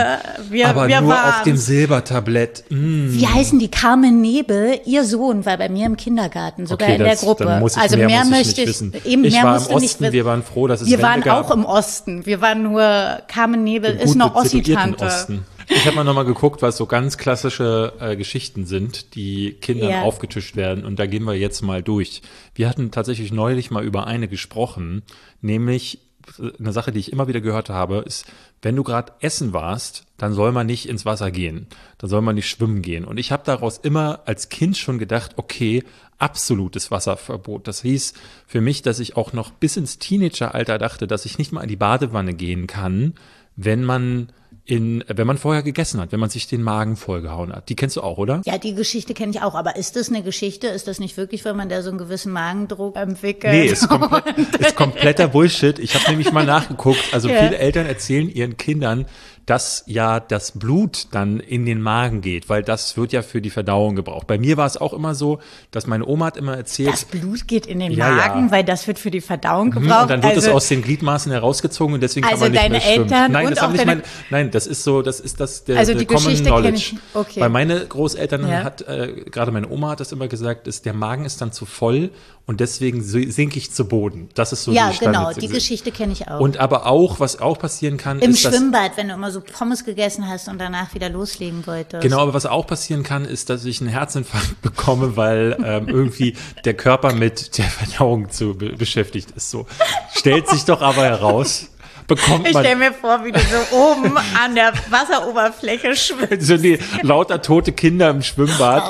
du, wir- Aber wir nur auf waren's. dem Silbertablett. Mm. wie heißen die? Carmen Nebel, ihr Sohn war bei mir im Kindergarten, sogar in der das- Gruppe. Muss ich, also mehr, mehr, muss ich möchte nicht ich, wissen. eben ich mehr war im Osten, wir waren froh, dass es Wir Wände waren auch im Osten. Wir waren nur Carmen Nebel ist noch Ossi-Tante. Ich habe mal nochmal geguckt, was so ganz klassische äh, Geschichten sind, die Kindern Ja. aufgetischt werden. Und da gehen wir jetzt mal durch. Wir hatten tatsächlich neulich mal über eine gesprochen, nämlich eine Sache, die ich immer wieder gehört habe, ist, wenn du gerade essen warst, dann soll man nicht ins Wasser gehen, dann soll man nicht schwimmen gehen. Und ich habe daraus immer als Kind schon gedacht, okay, absolutes Wasserverbot. Das hieß für mich, dass ich auch noch bis ins Teenageralter dachte, dass ich nicht mal in die Badewanne gehen kann, wenn man in, wenn man vorher gegessen hat, wenn man sich den Magen vollgehauen hat. Die kennst du auch, oder? Ja, die Geschichte kenne ich auch. Aber ist das eine Geschichte? Ist das nicht wirklich, wenn man da so einen gewissen Magendruck entwickelt? Nee, ist, komplett, ist kompletter Bullshit. Ich habe nämlich mal nachgeguckt. Also Ja. viele Eltern erzählen ihren Kindern, dass ja das Blut dann in den Magen geht, weil das wird ja für die Verdauung gebraucht. Bei mir war es auch immer so, dass meine Oma hat immer erzählt, Das Blut geht in den Ja, Magen, ja. weil das wird für die Verdauung Mhm, gebraucht. Und dann wird also, es aus den Gliedmaßen herausgezogen und deswegen Also kann man nicht deine mehr schwimmen. Eltern nein, und das haben auch nicht deine- meine, nein, das ist so, das ist das der, Also der die Common Geschichte Knowledge. ich. Okay. Weil meine Großeltern Ja. hat, äh, gerade meine Oma hat das immer gesagt, ist der Magen ist dann zu voll und deswegen si- sinke ich zu Boden. Das ist so ja, die genau, Standard- die Geschichte kenne ich auch. Und aber auch, was auch passieren kann, Im ist, Schwimmbad, wenn du immer so Pommes gegessen hast und danach wieder loslegen wolltest. Genau, aber was auch passieren kann, ist, dass ich einen Herzinfarkt bekomme, weil ähm, irgendwie der Körper mit der Verdauung zu be beschäftigt ist. So stellt sich doch aber heraus, bekommt Ich man stelle mir vor, wie du so oben an der Wasseroberfläche schwimmst. so die lauter tote Kinder im Schwimmbad,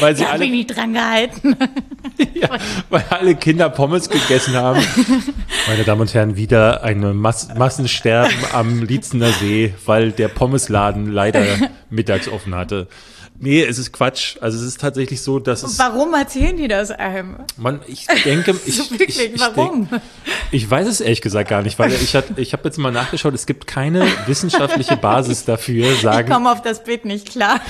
weil sie Ich habe mich alle, nicht dran gehalten. ja, weil alle Kinder Pommes gegessen haben. Meine Damen und Herren, wieder eine Mass Massensterben am Lietzener See, weil der Pommesladen leider mittags offen hatte. Nee, es ist Quatsch. Also es ist tatsächlich so, dass es Warum erzählen die das einem? Man, ich denke, ich, So wirklich, ich, ich, warum? Denk, ich weiß es ehrlich gesagt gar nicht, weil ich, hat, ich habe jetzt mal nachgeschaut, es gibt keine wissenschaftliche Basis dafür, Ich sagen, komme auf das Bild nicht klar.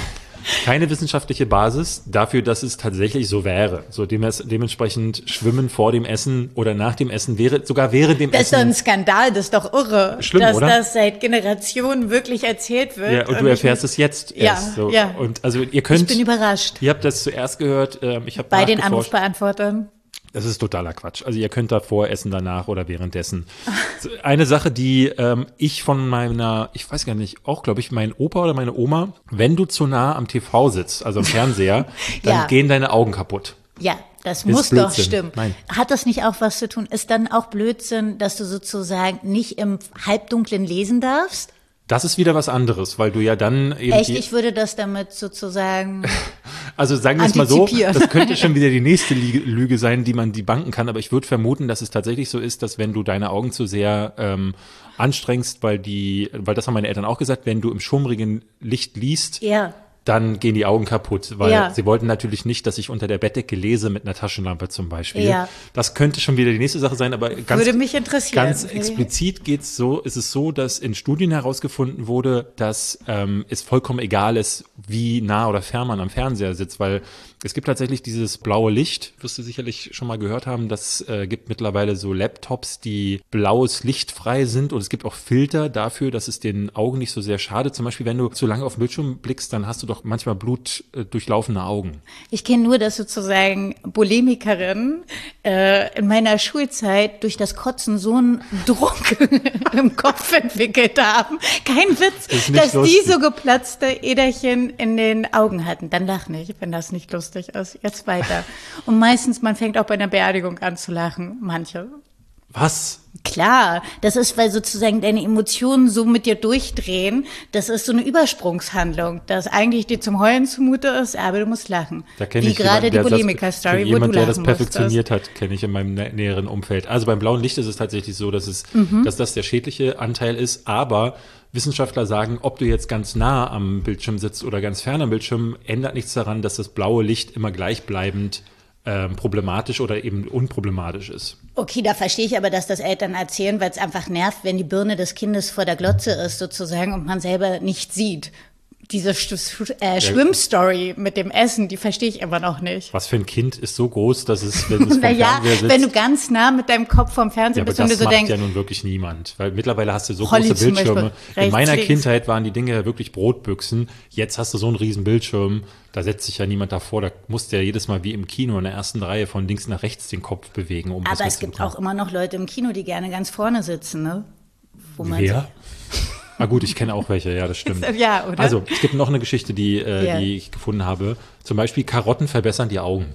Keine wissenschaftliche Basis dafür, dass es tatsächlich so wäre. So dementsprechend Schwimmen vor dem Essen oder nach dem Essen wäre, sogar während dem Das ist doch ein Essen. Skandal, das ist doch irre, Schlimm, dass oder? das seit Generationen wirklich erzählt wird. Ja, und du ich- erfährst es jetzt Ja, erst. So. ja. Und also ihr Ich könnt, bin überrascht. ihr habt das zuerst gehört, ähm, ich habe Bei den. Anrufbeantwortern. Das ist totaler Quatsch. Also ihr könnt davor essen, danach oder währenddessen. Eine Sache, die ähm, ich von meiner, ich weiß gar nicht, auch glaube ich, mein Opa oder meine Oma, wenn du zu nah am TV sitzt, also am Fernseher, dann Ja. gehen deine Augen kaputt. Ja, das muss doch Blödsinn. stimmen. Nein. Hat das nicht auch was zu tun? Ist dann auch Blödsinn, dass du sozusagen nicht im Halbdunklen lesen darfst? Das ist wieder was anderes, weil du ja dann eben Echt, ich würde das damit sozusagen. Also sagen wir es mal so, das könnte schon wieder die nächste Lüge sein, die man die banken kann, aber ich würde vermuten, dass es tatsächlich so ist, dass wenn du deine Augen zu sehr ähm, anstrengst, weil die, weil das haben meine Eltern auch gesagt, wenn du im schummrigen Licht liest, ja dann gehen die Augen kaputt, weil ja. sie wollten natürlich nicht, dass ich unter der Bettdecke lese mit einer Taschenlampe zum Beispiel. Ja. Das könnte schon wieder die nächste Sache sein, aber ganz, Würde mich interessieren. ganz explizit geht's so, ist es so, dass in Studien herausgefunden wurde, dass ähm, es vollkommen egal ist, wie nah oder fern man am Fernseher sitzt, weil es gibt tatsächlich dieses blaue Licht, wirst du sicherlich schon mal gehört haben. Das äh, gibt mittlerweile so Laptops, die blaues Licht frei sind und es gibt auch Filter dafür, dass es den Augen nicht so sehr schadet. Zum Beispiel, wenn du zu lange auf den Bildschirm blickst, dann hast du doch manchmal blutdurchlaufene äh, Augen. Ich kenne nur, dass sozusagen Bulimikerinnen äh, in meiner Schulzeit durch das Kotzen so einen Druck im Kopf entwickelt haben. Kein Witz, das dass lustig. die so geplatzte Äderchen in den Augen hatten. Dann lach nicht, wenn das nicht lustig lustig ist. Jetzt weiter. Und meistens, man fängt auch bei einer Beerdigung an zu lachen. Manche. Was? Klar, das ist, weil sozusagen deine Emotionen so mit dir durchdrehen. Das ist so eine Übersprungshandlung, dass eigentlich dir zum Heulen zumute ist, aber du musst lachen. Da kenne ich gerade die Bulimiker-Story, wo jemand, du der das perfektioniert musstest. hat, kenne ich in meinem näheren Umfeld. Also beim blauen Licht ist es tatsächlich so, dass es, mhm. dass das der schädliche Anteil ist, aber Wissenschaftler sagen, ob du jetzt ganz nah am Bildschirm sitzt oder ganz fern am Bildschirm, ändert nichts daran, dass das blaue Licht immer gleichbleibend ähm, problematisch oder eben unproblematisch ist. Okay, da verstehe ich aber, dass das Eltern erzählen, weil es einfach nervt, wenn die Birne des Kindes vor der Glotze ist sozusagen und man selber nicht sieht diese äh, Schwimmstory mit dem Essen, die verstehe ich immer noch nicht. Was für ein Kind ist so groß, dass es, wenn es naja, sitzt, wenn du ganz nah mit deinem Kopf vom Fernseher ja, bist und du so denkst. Das macht ja nun wirklich niemand, weil mittlerweile hast du so Holly große Bildschirme. In meiner links. Kindheit waren die Dinge ja wirklich Brotbüchsen. Jetzt hast du so einen riesen Bildschirm, da setzt sich ja niemand davor. Da musst du ja jedes Mal wie im Kino in der ersten Reihe von links nach rechts den Kopf bewegen, um Aber es gibt auch immer noch Leute im Kino, die gerne ganz vorne sitzen, ne? Wo man Wer? Ah gut, ich kenne auch welche, ja, das stimmt. ja, oder? Also, es gibt noch eine Geschichte, die, äh, ja. die ich gefunden habe. Zum Beispiel Karotten verbessern die Augen.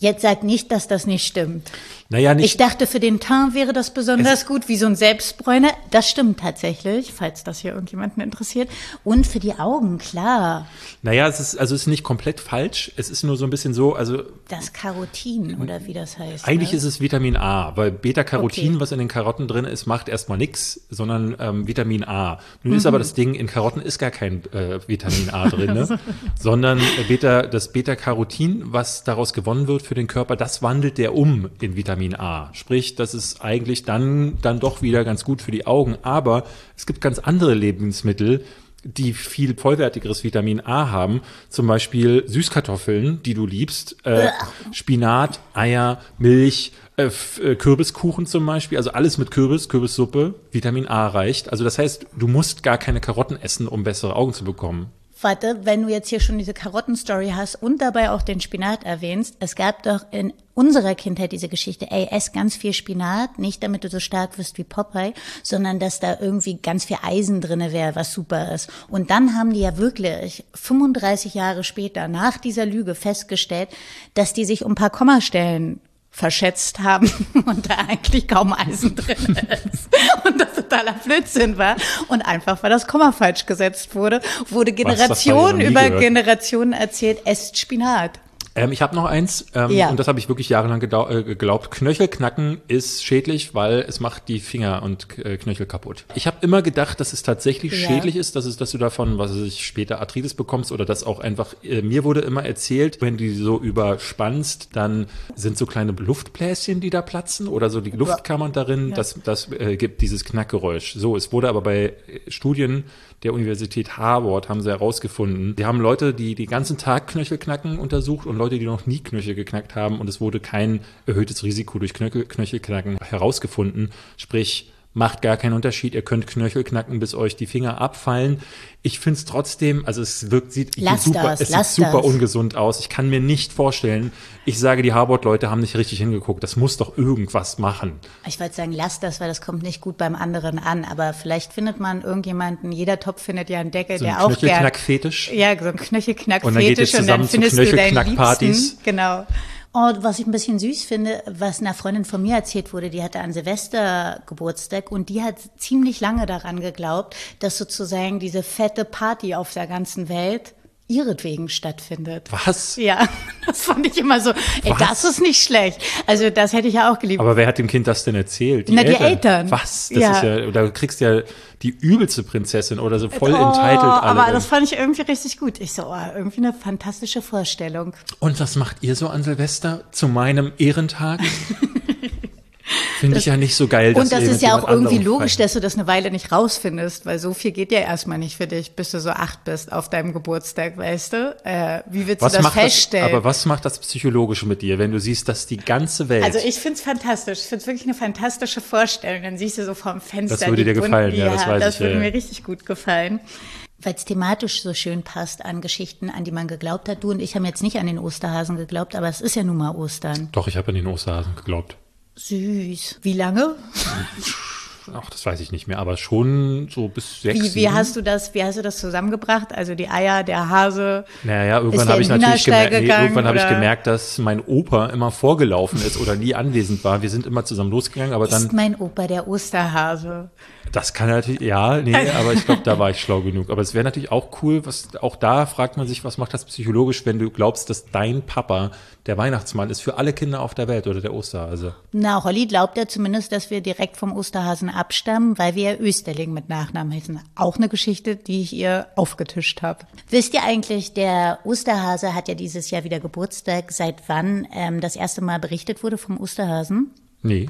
Jetzt sag nicht, dass das nicht stimmt. Naja, nicht. Ich dachte, für den Teint wäre das besonders gut, wie so ein Selbstbräuner. Das stimmt tatsächlich, falls das hier irgendjemanden interessiert. Und für die Augen, klar. Naja, es ist, also es ist nicht komplett falsch. Es ist nur so ein bisschen so, also. Das Carotin, oder wie das heißt. Eigentlich ne? ist es Vitamin A, weil Beta-Carotin, okay. was in den Karotten drin ist, macht erstmal nichts, sondern ähm, Vitamin A. Nun mhm. ist aber das Ding, in Karotten ist gar kein äh, Vitamin A drin, ne? sondern äh, Beta, das Beta-Carotin, was daraus gewonnen wird für den Körper, das wandelt der um in Vitamin Vitamin A. Sprich, das ist eigentlich dann, dann doch wieder ganz gut für die Augen. Aber es gibt ganz andere Lebensmittel, die viel vollwertigeres Vitamin A haben, zum Beispiel Süßkartoffeln, die du liebst, äh, Spinat, Eier, Milch, äh, äh, Kürbiskuchen zum Beispiel, also alles mit Kürbis, Kürbissuppe, Vitamin A reicht. Also das heißt, du musst gar keine Karotten essen, um bessere Augen zu bekommen. Warte, wenn du jetzt hier schon diese Karottenstory hast und dabei auch den Spinat erwähnst, es gab doch in unserer Kindheit diese Geschichte, ey, ess ganz viel Spinat, nicht damit du so stark wirst wie Popeye, sondern dass da irgendwie ganz viel Eisen drinne wäre, was super ist. Und dann haben die ja wirklich 35 Jahre später nach dieser Lüge festgestellt, dass die sich um ein paar Kommastellen verschätzt haben und da eigentlich kaum Eisen drin ist und das totaler Blödsinn war und einfach, weil das Komma falsch gesetzt wurde, wurde Generation über Generation erzählt, esst Spinat. Ähm, ich habe noch eins, ähm, ja. und das habe ich wirklich jahrelang äh, geglaubt. Knöchelknacken ist schädlich, weil es macht die Finger und äh, Knöchel kaputt. Ich habe immer gedacht, dass es tatsächlich ja. schädlich ist, dass, es, dass du davon, was weiß ich, später Arthritis bekommst oder dass auch einfach, äh, mir wurde immer erzählt, wenn du die so überspannst, dann sind so kleine Luftbläschen, die da platzen oder so die Luftkammern darin, ja. das, das äh, gibt dieses Knackgeräusch. So, es wurde aber bei Studien der Universität Harvard haben sie herausgefunden. Die haben Leute, die den ganzen Tag Knöchelknacken untersucht und Leute, die noch nie Knöchel geknackt haben und es wurde kein erhöhtes Risiko durch Knöchel, Knöchelknacken herausgefunden. Sprich, macht gar keinen Unterschied. Ihr könnt Knöchel knacken, bis euch die Finger abfallen. Ich finde es trotzdem, also es wirkt, sieht super, das, es sieht super das. ungesund aus. Ich kann mir nicht vorstellen, ich sage, die Harvard-Leute haben nicht richtig hingeguckt. Das muss doch irgendwas machen. Ich wollte sagen, lasst das, weil das kommt nicht gut beim anderen an. Aber vielleicht findet man irgendjemanden, jeder Topf findet ja einen Deckel, so der auch gern. Knöchelknack-Fetisch. Ja, so ein Knöchelknack-Fetisch. Und dann geht es zusammen und dann findest zu Knöchelknack-Partys. Genau. Und was ich ein bisschen süß finde, was einer Freundin von mir erzählt wurde, die hatte an Silvester Geburtstag und die hat ziemlich lange daran geglaubt, dass sozusagen diese fette Party auf der ganzen Welt ihretwegen stattfindet. Was? Ja, das fand ich immer so, ey, Was? das ist nicht schlecht. Also das hätte ich ja auch geliebt. Aber wer hat dem Kind das denn erzählt? Na, die Eltern. Was? Das Ja. ist ja, da kriegst du ja die übelste Prinzessin oder so voll oh, entitled alle. aber das fand ich irgendwie richtig gut. Ich so, oh, irgendwie eine fantastische Vorstellung. Und was macht ihr so an Silvester zu meinem Ehrentag? Finde ich ja nicht so geil. dass Und das ist ja auch irgendwie logisch, dass du das eine Weile nicht rausfindest, weil so viel geht ja erstmal nicht für dich, bis du so acht bist auf deinem Geburtstag, weißt du? Äh, wie willst was du das macht das, feststellen? aber was macht das psychologisch mit dir, wenn du siehst, dass die ganze Welt Also ich find's fantastisch. Ich find's wirklich eine fantastische Vorstellung. Dann siehst du so vorm Fenster. Das würde die dir gefallen, ja, das weiß das ich, würde ja, mir richtig gut gefallen. Weil es thematisch so schön passt an Geschichten, an die man geglaubt hat. Du und ich haben jetzt nicht an den Osterhasen geglaubt, aber es ist ja nun mal Ostern. Doch, ich habe an den Osterhasen geglaubt. Süß. Wie lange? Ach, das weiß ich nicht mehr, aber schon so bis sechs, Wie, wie hast du das, wie hast du das zusammengebracht? Also die Eier, der Hase. Naja, Ist irgendwann habe ich natürlich gemerkt, nee, irgendwann habe ich gemerkt, dass mein Opa immer vorgelaufen ist oder nie anwesend war. Wir sind immer zusammen losgegangen, aber ist dann, mein Opa der Osterhase. das kann natürlich, ja, nee, aber ich glaube, da war ich schlau genug. Aber es wäre natürlich auch cool, was, auch da fragt man sich, was macht das psychologisch, wenn du glaubst, dass dein Papa der Weihnachtsmann ist für alle Kinder auf der Welt oder der Osterhase. Na, Holly glaubt ja zumindest, dass wir direkt vom Osterhasen abstammen, weil wir ja Österling mit Nachnamen heißen. Auch eine Geschichte, die ich ihr aufgetischt habe. Wisst ihr eigentlich, der Osterhase hat ja dieses Jahr wieder Geburtstag. Seit wann ähm, das erste Mal berichtet wurde vom Osterhasen? Nee.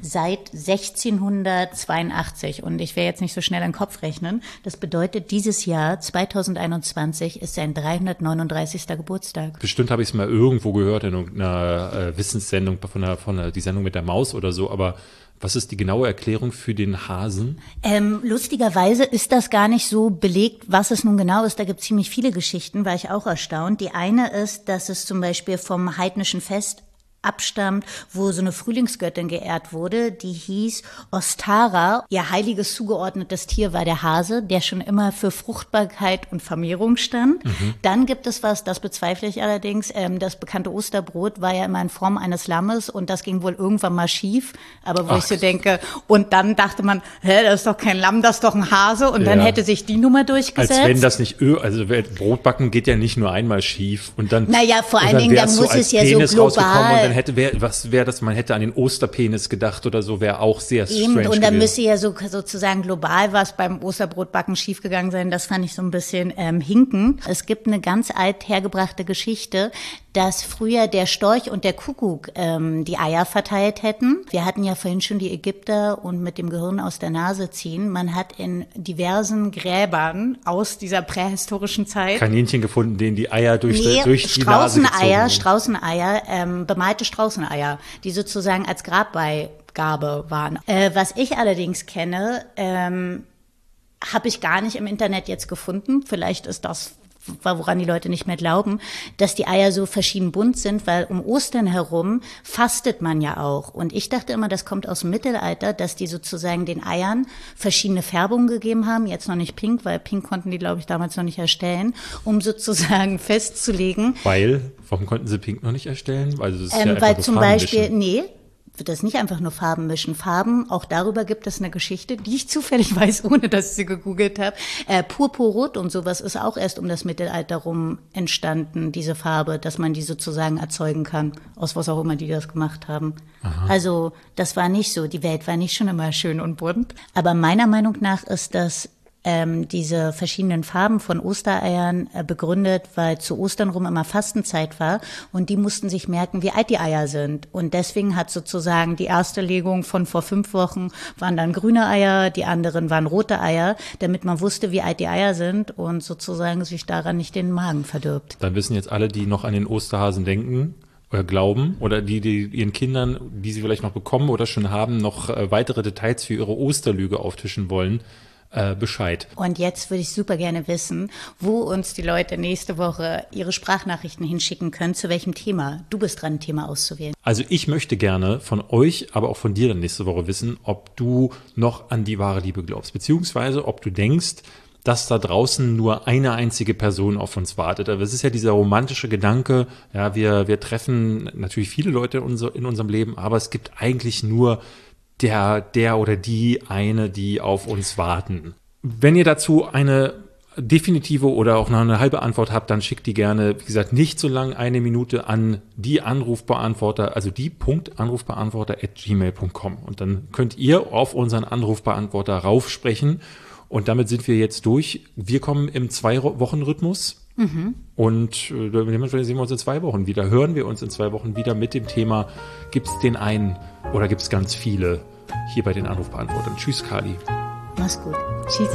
Seit 1682. Und ich will jetzt nicht so schnell in den Kopf rechnen. Das bedeutet, dieses Jahr, 2021, ist sein 339. Geburtstag. Bestimmt habe ich es mal irgendwo gehört in irgendeiner äh, Wissenssendung von, der, von der, die Sendung mit der Maus oder so, aber was ist die genaue Erklärung für den Hasen? Ähm, lustigerweise ist das gar nicht so belegt, was es nun genau ist. Da gibt es ziemlich viele Geschichten, war ich auch erstaunt. Die eine ist, dass es zum Beispiel vom heidnischen Fest abstammt, wo so eine Frühlingsgöttin geehrt wurde, die hieß Ostara. Ihr heiliges zugeordnetes Tier war der Hase, der schon immer für Fruchtbarkeit und Vermehrung stand. Dann gibt es was, das bezweifle ich allerdings, ähm, das bekannte Osterbrot war ja immer in Form eines Lammes und das ging wohl irgendwann mal schief. Aber wo ich so denke, und dann dachte man, hä, das ist doch kein Lamm, das ist doch ein Hase und dann Ja. hätte sich die Nummer durchgesetzt. Als wenn das nicht, also Brotbacken geht ja nicht nur einmal schief und dann. Naja, vor allen Dingen, wär's dann muss es ja so global- dann hätte, wer, was wäre das, man hätte an den Osterpenis gedacht oder so, wäre auch sehr Eben, strange und dann gewesen. müsste ja so, sozusagen global was beim Osterbrotbacken schiefgegangen sein. Das fand ich so ein bisschen ähm, hinken. Es gibt eine ganz alt hergebrachte Geschichte, dass früher der Storch und der Kuckuck ähm, die Eier verteilt hätten. Wir hatten ja vorhin schon die Ägypter und mit dem Gehirn aus der Nase ziehen. Man hat in diversen Gräbern aus dieser prähistorischen Zeit Kaninchen gefunden, denen die Eier durch, Nee, durch die Nase gezogen Straußeneier, wurden. Straußeneier, ähm, bemalte Straußeneier, die sozusagen als Grabbeigabe waren. Äh, was ich allerdings kenne, ähm, habe ich gar nicht im Internet jetzt gefunden. Vielleicht ist das woran die Leute nicht mehr glauben, dass die Eier so verschieden bunt sind, weil um Ostern herum fastet man ja auch. Und ich dachte immer, das kommt aus dem Mittelalter, dass die sozusagen den Eiern verschiedene Färbungen gegeben haben. Jetzt noch nicht pink, weil pink konnten die, glaube ich, damals noch nicht erstellen, um sozusagen festzulegen, Weil, warum konnten sie Pink noch nicht erstellen? Weil, das ist ja ähm, einfach weil zum Beispiel, nee, wird das nicht einfach nur Farben mischen. Farben, auch darüber gibt es eine Geschichte, die ich zufällig weiß, ohne dass ich sie gegoogelt habe. Äh, Purpurrot und sowas ist auch erst um das Mittelalter rum entstanden, diese Farbe, dass man die sozusagen erzeugen kann, aus was auch immer die das gemacht haben. Also das war nicht so, die Welt war nicht schon immer schön und bunt. Aber meiner Meinung nach ist das ähm, diese verschiedenen Farben von Ostereiern äh, begründet, weil zu Ostern rum immer Fastenzeit war und die mussten sich merken, wie alt die Eier sind. Und deswegen hat sozusagen die erste Legung von vor fünf Wochen waren dann grüne Eier, die anderen waren rote Eier, damit man wusste, wie alt die Eier sind und sozusagen sich daran nicht den Magen verdirbt. Dann wissen jetzt alle, die noch an den Osterhasen denken oder glauben oder die, die ihren Kindern, die sie vielleicht noch bekommen oder schon haben, noch äh, weitere Details für ihre Osterlüge auftischen wollen, äh, Bescheid. Und jetzt würde ich super gerne wissen, wo uns die Leute nächste Woche ihre Sprachnachrichten hinschicken können, zu welchem Thema. Du bist dran, ein Thema auszuwählen. Also ich möchte gerne von euch, aber auch von dir dann nächste Woche wissen, ob du noch an die wahre Liebe glaubst, beziehungsweise ob du denkst, dass da draußen nur eine einzige Person auf uns wartet. Aber es ist ja dieser romantische Gedanke, ja, wir, wir treffen natürlich viele Leute in, unser, in unserem Leben, aber es gibt eigentlich nur der, der oder die eine, die auf uns warten. Wenn ihr dazu eine definitive oder auch noch eine halbe Antwort habt, dann schickt die gerne, wie gesagt, nicht so lang eine Minute an die Anrufbeantworter, also die Punkt Anrufbeantworter at gmail.com. Und dann könnt ihr auf unseren Anrufbeantworter raufsprechen. Und damit sind wir jetzt durch. Wir kommen im Zwei-Wochen-Rhythmus. Mhm. Und äh, dementsprechend sehen wir uns in zwei Wochen wieder. Hören wir uns in zwei Wochen wieder mit dem Thema, gibt es den einen oder gibt es ganz viele hier bei den Anrufbeantwortern. Tschüss, Kali. Mach's gut. Tschüss.